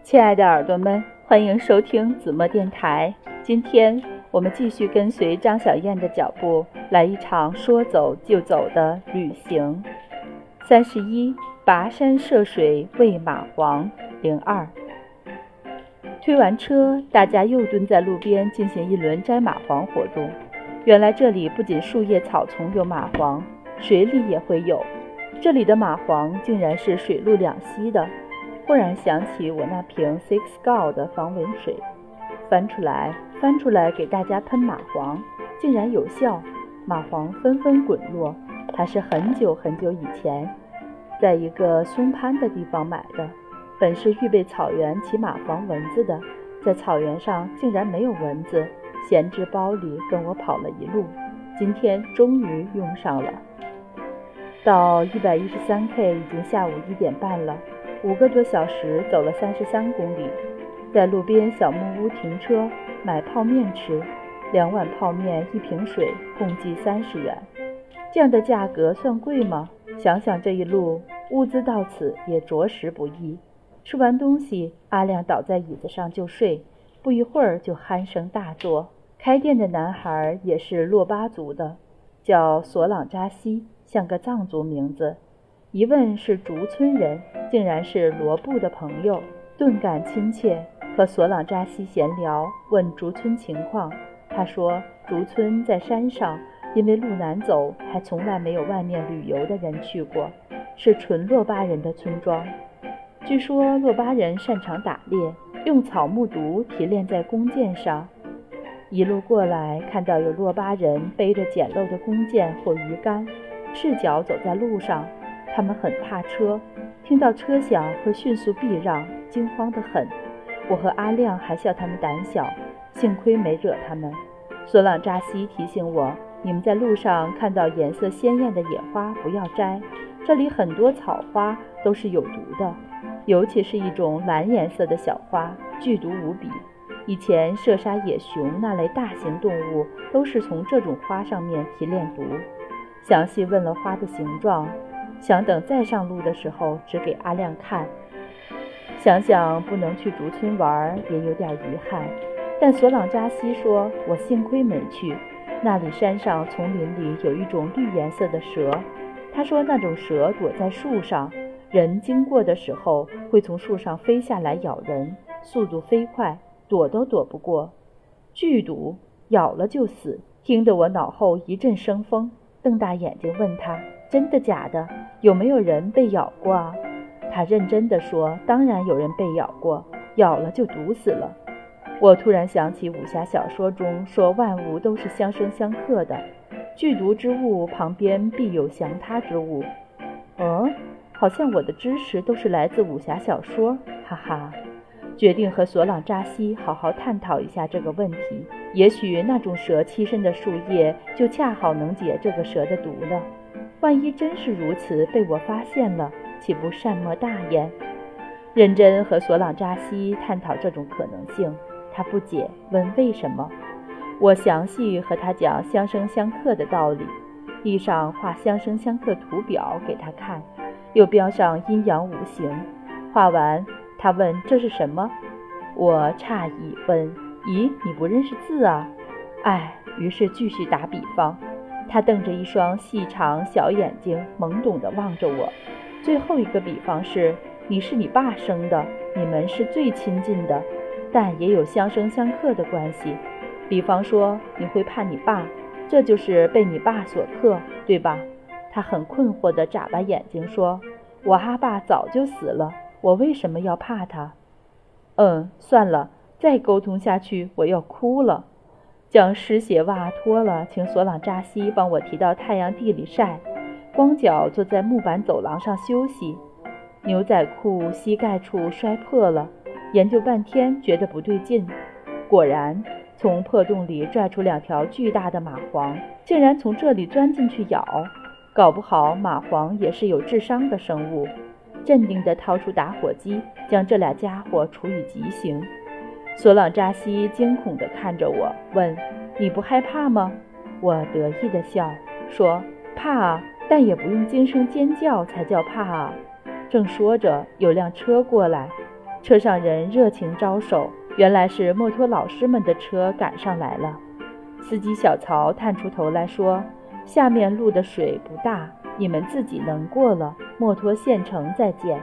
亲爱的耳朵们，欢迎收听子墨电台。今天我们继续跟随张小燕的脚步，来一场说走就走的旅行。三十一，跋山涉水喂蚂蟥。零二，推完车，大家又蹲在路边进行一轮摘蚂蟥活动。原来这里不仅树叶草丛有蚂蟥，水里也会有。这里的蚂蟥竟然是水陆两栖的。忽然想起我那瓶 Six God 的防蚊水，翻出来翻出来给大家喷蚂蟥，竟然有效，蚂蟥纷纷滚落。它是很久很久以前，在一个松潘的地方买的，本是预备草原起码防蚊子的，在草原上竟然没有蚊子，闲置包里跟我跑了一路，今天终于用上了。到一百一十三 K 已经下午一点半了。五个多小时走了三十三公里，在路边小木屋停车，买泡面吃，两碗泡面一瓶水，共计三十元。这样的价格算贵吗？想想这一路物资到此也着实不易。吃完东西，阿亮倒在椅子上就睡，不一会儿就鼾声大作。开店的男孩也是洛巴族的，叫索朗扎西，像个藏族名字。一问是竹村人，竟然是罗布的朋友，顿感亲切，和索朗扎西闲聊，问竹村情况。他说，竹村在山上，因为路难走，还从来没有外面旅游的人去过，是纯洛巴人的村庄。据说洛巴人擅长打猎，用草木毒提炼在弓箭上。一路过来，看到有洛巴人背着简陋的弓箭或鱼竿，赤脚走在路上。他们很怕车，听到车响会迅速避让，惊慌得很。我和阿亮还笑他们胆小，幸亏没惹他们。索朗扎西提醒我：你们在路上看到颜色鲜艳的野花，不要摘。这里很多草花都是有毒的，尤其是一种蓝颜色的小花，剧毒无比。以前射杀野熊那类大型动物，都是从这种花上面提炼毒。详细问了花的形状。想等再上路的时候，指给阿亮看。想想不能去竹村玩，也有点遗憾。但索朗扎西说：“我幸亏没去，那里山上丛林里有一种绿颜色的蛇。他说那种蛇躲在树上，人经过的时候会从树上飞下来咬人，速度飞快，躲都躲不过，剧毒，咬了就死。”听得我脑后一阵生风，瞪大眼睛问他。真的假的？有没有人被咬过啊？他认真地说：“当然有人被咬过，咬了就毒死了。”我突然想起武侠小说中说万物都是相生相克的，剧毒之物旁边必有降他之物。嗯，好像我的知识都是来自武侠小说，哈哈。决定和索朗扎西好好探讨一下这个问题。也许那种蛇栖身的树叶就恰好能解这个蛇的毒了。万一真是如此，被我发现了，岂不善莫大焉？认真和索朗扎西探讨这种可能性，他不解，问为什么。我详细和他讲相生相克的道理，地上画相生相克图表给他看，又标上阴阳五行。画完，他问这是什么？我诧异问：“咦，你不认识字啊？”哎，于是继续打比方。他瞪着一双细长小眼睛，懵懂地望着我。最后一个比方是：你是你爸生的，你们是最亲近的，但也有相生相克的关系。比方说，你会怕你爸，这就是被你爸所克，对吧？他很困惑地眨巴眼睛说：“我阿爸早就死了，我为什么要怕他？”嗯，算了，再沟通下去我要哭了。将湿鞋袜脱了，请索朗扎西帮我提到太阳地里晒。光脚坐在木板走廊上休息，牛仔裤膝盖处摔破了。研究半天，觉得不对劲。果然，从破洞里拽出两条巨大的蚂蟥，竟然从这里钻进去咬。搞不好蚂蟥也是有智商的生物。镇定地掏出打火机，将这俩家伙处以极刑。索朗扎西惊恐地看着我，问：“你不害怕吗？”我得意地笑，说：“怕啊，但也不用惊声尖叫才叫怕啊。”正说着，有辆车过来，车上人热情招手，原来是墨脱老师们的车赶上来了。司机小曹探出头来说：“下面路的水不大，你们自己能过了，墨脱县城再见。”